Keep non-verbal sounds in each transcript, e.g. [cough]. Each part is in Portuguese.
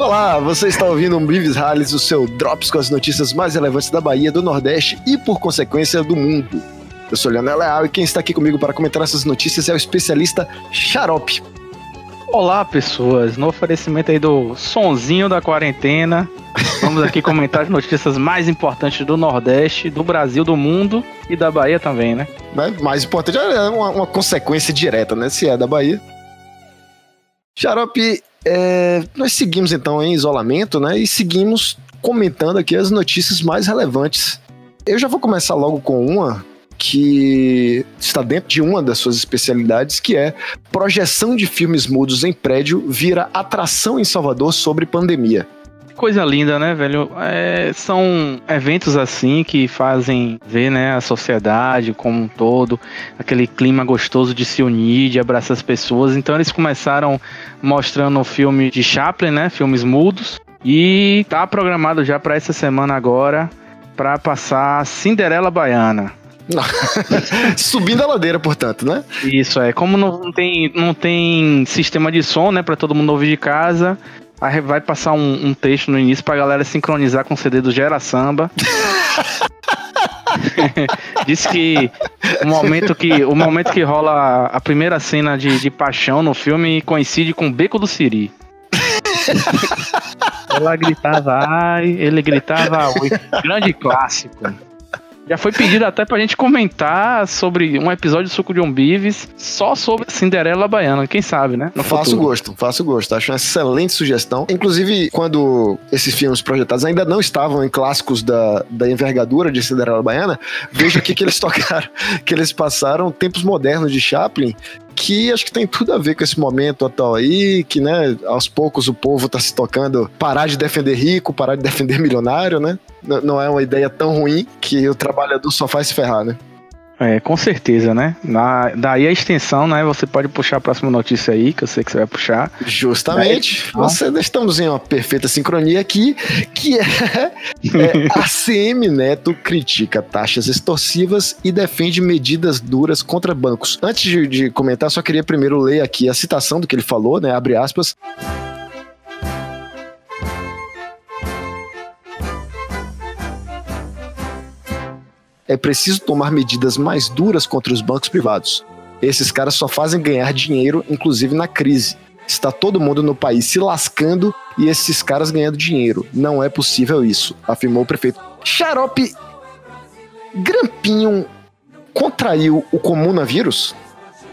Olá, você está ouvindo o Brives Rallies, o seu Drops com as notícias mais relevantes da Bahia, do Nordeste e, por consequência, do mundo. Eu sou Leonel Leal e quem está aqui comigo para comentar essas notícias é o especialista Xarope. Olá, pessoas. No oferecimento aí do sonzinho da quarentena, vamos aqui comentar as notícias mais importantes do Nordeste, do Brasil, do mundo e da Bahia também, né? né? Mais importante é uma, uma consequência direta, né? Se é da Bahia. Xarope, é, nós seguimos então em isolamento, né? E seguimos comentando aqui as notícias mais relevantes. Eu já vou começar logo com uma que está dentro de uma das suas especialidades, que é projeção de filmes mudos em prédio vira atração em Salvador sobre pandemia. Coisa linda, né, velho? É, são eventos assim que fazem ver né, a sociedade como um todo, aquele clima gostoso de se unir, de abraçar as pessoas. Então eles começaram mostrando o filme de Chaplin, né? Filmes mudos. E tá programado já para essa semana agora para passar Cinderela Baiana. [laughs] Subindo a ladeira, portanto, né? Isso é. Como não tem, não tem sistema de som, né, para todo mundo ouvir de casa, aí vai passar um, um texto no início pra galera sincronizar com o CD do Gera Samba. [laughs] Diz que o momento que o momento que rola a primeira cena de, de paixão no filme coincide com o Beco do Siri. Ela gritava ai, ele gritava oi. Grande clássico. Já foi pedido até pra gente comentar sobre um episódio do Suco de Umbives só sobre Cinderela Baiana, quem sabe, né? No faço futuro. gosto, faço gosto. Acho uma excelente sugestão. Inclusive, quando esses filmes projetados ainda não estavam em clássicos da, da envergadura de Cinderela Baiana, veja aqui que eles [laughs] tocaram, que eles passaram tempos modernos de Chaplin que acho que tem tudo a ver com esse momento atual aí, que, né, aos poucos o povo tá se tocando parar de defender rico, parar de defender [laughs] milionário, né? não é uma ideia tão ruim que o trabalhador só faz se ferrar, né? É, com certeza, né? Na, daí a extensão, né? Você pode puxar a próxima notícia aí, que eu sei que você vai puxar. Justamente. Daí, você, estamos em uma perfeita sincronia aqui, que é, é a CM Neto critica taxas extorsivas e defende medidas duras contra bancos. Antes de, de comentar, só queria primeiro ler aqui a citação do que ele falou, né? Abre aspas. É preciso tomar medidas mais duras contra os bancos privados. Esses caras só fazem ganhar dinheiro, inclusive na crise. Está todo mundo no país se lascando e esses caras ganhando dinheiro. Não é possível isso, afirmou o prefeito. Xarope Grampinho contraiu o comunavírus?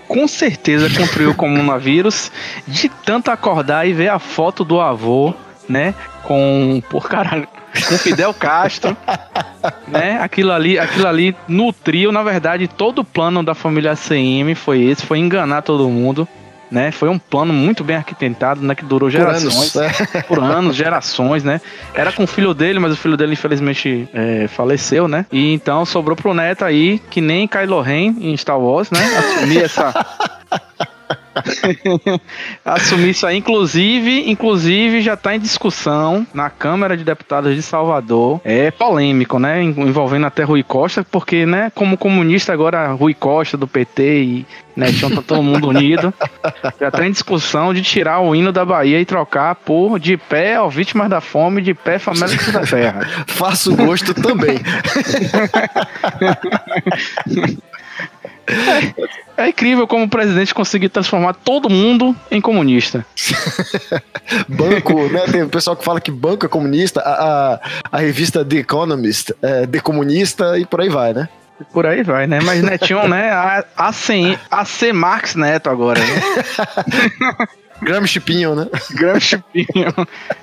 Com certeza contraiu o comunavírus de tanto acordar e ver a foto do avô, né? Com, por caralho, com Fidel Castro, [laughs] né? Aquilo ali, aquilo ali nutriu, na verdade, todo o plano da família CM foi esse, foi enganar todo mundo. Né, foi um plano muito bem arquitetado, né, que durou gerações, por anos, é. [laughs] por anos gerações, né. Era com o filho dele, mas o filho dele infelizmente é, faleceu, né. E então sobrou pro neto aí, que nem Kylo Ren em Star Wars, né, assumir essa [laughs] [laughs] Assumir isso aí. Inclusive, inclusive já está em discussão na Câmara de Deputados de Salvador. É polêmico, né? Envolvendo até Rui Costa, porque, né, como comunista agora, Rui Costa do PT e Netinho tá todo mundo unido. [laughs] Já está em discussão de tirar o hino da Bahia e trocar por de pé ó, vítimas da fome, de pé famélicos da terra. [laughs] Faço gosto também. É, incrível como o presidente conseguiu transformar todo mundo em comunista. [laughs] banco, né? Tem o pessoal que fala que banco é comunista, a, a, a revista The Economist é decomunista e por aí vai, né? Por aí vai, né? Mas Netinho, né? A, a, C, a C Marx Neto agora, né? [laughs] Gramsci Pinho, né? Gramsci Pinho.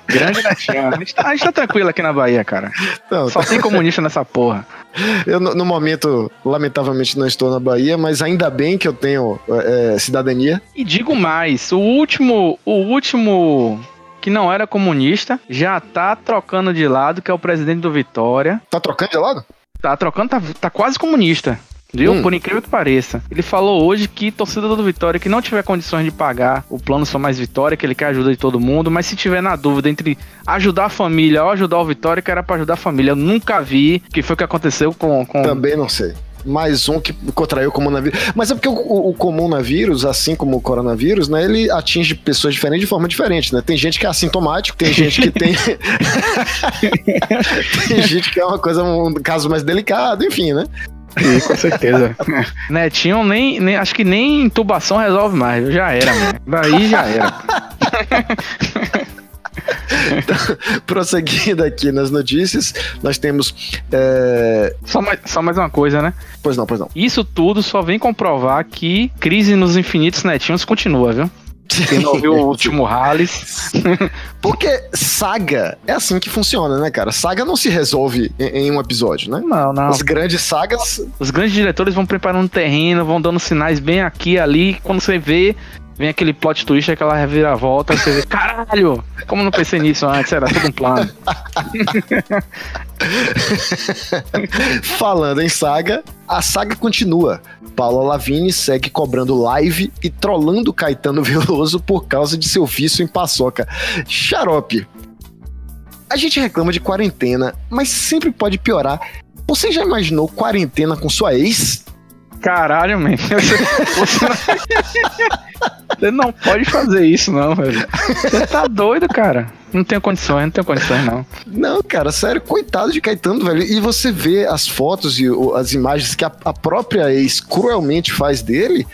Grande Netinho. A gente, tá, a gente tá tranquilo aqui na Bahia, cara. Não, Só tá... tem comunista nessa porra. Eu, no, momento, lamentavelmente, não estou na Bahia, mas ainda bem que eu tenho é, cidadania. E digo mais, o último, o último que não era comunista já tá trocando de lado, que é o presidente do Vitória. Tá trocando de lado? Tá trocando, tá, tá quase comunista. Viu? Hum. Por incrível que pareça. Ele falou hoje que torcedor do Vitória que não tiver condições de pagar o plano Só Mais Vitória, que ele quer ajuda de todo mundo, mas se tiver na dúvida entre ajudar a família ou ajudar o Vitória, que era pra ajudar a família. Eu nunca vi o que foi que aconteceu com, com. Também não sei. mais um que contraiu o coronavírus. Mas é porque o, o, o coronavírus, assim como o coronavírus, né, ele atinge pessoas diferentes de forma diferente, né? Tem gente que é assintomático, tem gente que tem. [laughs] [laughs] tem gente que é uma coisa, um caso mais delicado, enfim, né? Sim, com certeza. [laughs] Netinho nem, nem. Acho que nem intubação resolve mais. Já era, mano. Daí já era. Então, prosseguindo aqui nas notícias, nós temos. É... Só, mais, só mais uma coisa, né? Pois não, pois não. Isso tudo só vem comprovar que crise nos infinitos netinhos continua, viu? Quem não viu o último Rallis. [laughs] Porque saga é assim que funciona, né, cara? Saga não se resolve em, em, um episódio, né? Não, não. As grandes sagas. Os grandes diretores vão preparando terreno, vão dando sinais bem aqui e ali. Quando você vê, vem aquele plot twist, aquela reviravolta, você vê, caralho! Como não pensei nisso antes? Era tudo um plano. [laughs] Falando em saga, a saga continua. Paula Lavigne segue cobrando live e trollando Caetano Veloso por causa de seu vício em paçoca. Xarope. A gente reclama de quarentena, mas sempre pode piorar. Você já imaginou quarentena com sua ex? Caralho, man. [laughs] Você não... Pode fazer isso, não, velho. Você tá doido, cara. Não tenho condições, não tenho condições, não. Não, cara, sério, coitado de Caetano, velho. E você vê as fotos e as imagens que a, a própria ex cruelmente faz dele,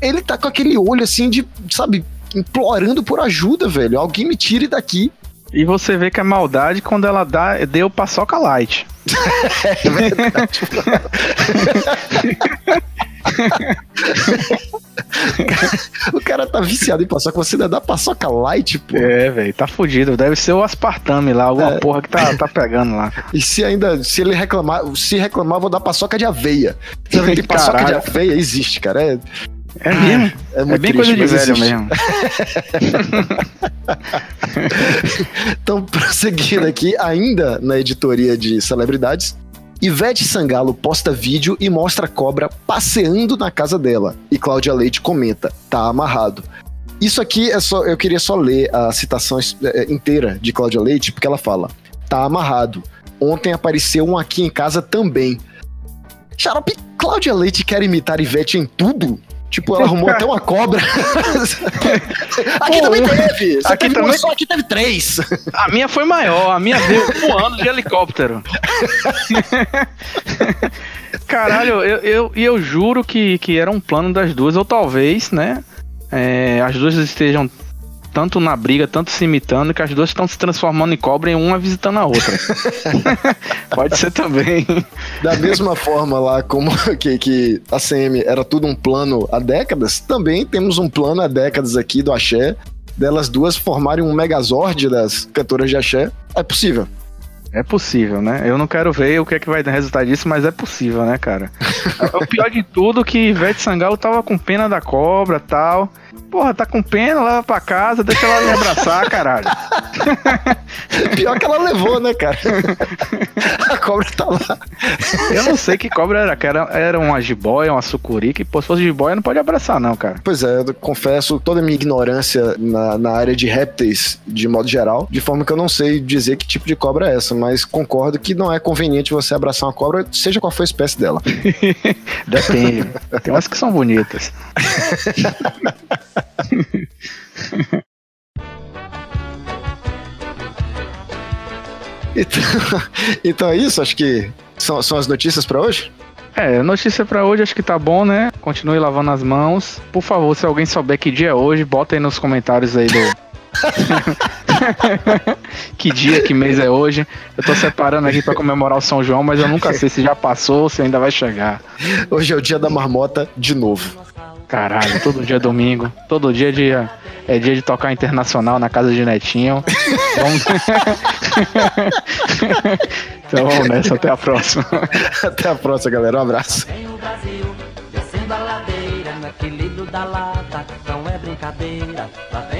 ele tá com aquele olho assim de, sabe, implorando por ajuda, velho. Alguém me tire daqui. E você vê que é maldade quando ela dá, deu paçoca light. [laughs] é verdade. [laughs] [laughs] o cara tá viciado em paçoca, você ainda dá paçoca light, pô. É, velho, tá fudido. Deve ser o aspartame lá, alguma é. porra que tá, tá pegando lá. [laughs] E se ainda, se ele reclamar, se reclamar, vou dar paçoca de aveia. Sabe que paçoca de aveia existe, cara. É, é mesmo? É, é bem triste, coisa de velho existe. mesmo. [laughs] então, prosseguindo aqui, ainda na editoria de celebridades, Ivete Sangalo posta vídeo e mostra a cobra passeando na casa dela. E Cláudia Leite comenta: tá amarrado. Isso aqui é só. Eu queria só ler a citação é, é, inteira de Cláudia Leite, porque ela fala: tá amarrado. Ontem apareceu um aqui em casa também. Xarope, Cláudia Leite quer imitar Ivete em tudo? Tipo, ela arrumou até uma cobra. [laughs] aqui Pô, também teve. Você aqui teve também... só, aqui teve três. A minha foi maior, a minha veio voando de helicóptero. [laughs] Caralho, eu, eu, eu juro que, que era um plano das duas, ou talvez, né? É, as duas estejam tanto na briga, tanto se imitando, que as duas estão se transformando em cobra e uma visitando a outra. [laughs] Pode ser também. Da mesma forma lá como [laughs] que, que a CM era tudo um plano há décadas, também temos um plano há décadas aqui do Axé, delas duas formarem um megazord das cantoras de Axé. É possível. É possível, né? Eu não quero ver o que é que vai resultar disso, mas é possível, né, cara? [laughs] o pior de tudo é que Ivete Sangalo tava com pena da cobra tal. Porra, tá com pena, leva pra casa, deixa ela me abraçar, caralho. [laughs] Pior que ela levou, né, cara? [laughs] Cobra tá lá. [laughs] Eu não sei que cobra era, era, era uma jiboia, uma sucuri, que pô, se fosse jiboia não pode abraçar, não, cara. Pois é, eu confesso toda a minha ignorância na, na área de répteis, de modo geral, de forma que eu não sei dizer que tipo de cobra é essa, mas concordo que não é conveniente você abraçar uma cobra, seja qual for a espécie dela. [laughs] Depende. Tem umas que são bonitas. [laughs] então, [laughs] então é isso, acho que são, são as notícias para hoje. É, notícia para hoje acho que tá bom, né? Continue lavando as mãos. Por favor, se alguém souber que dia é hoje, bota aí nos comentários aí do. [laughs] que dia, que mês é hoje. Eu tô separando aqui para comemorar o São João, mas eu nunca sei se já passou ou se ainda vai chegar. Hoje é o dia da marmota de novo. Caralho, todo dia é domingo. Todo dia é dia, é dia de tocar internacional na casa de Netinho. Vamos... [laughs] então vamos nessa, até a próxima. Até a próxima, galera. Um abraço. Ladeira, no equilíbrio da lata, não é brincadeira. Lá vem o Brasil.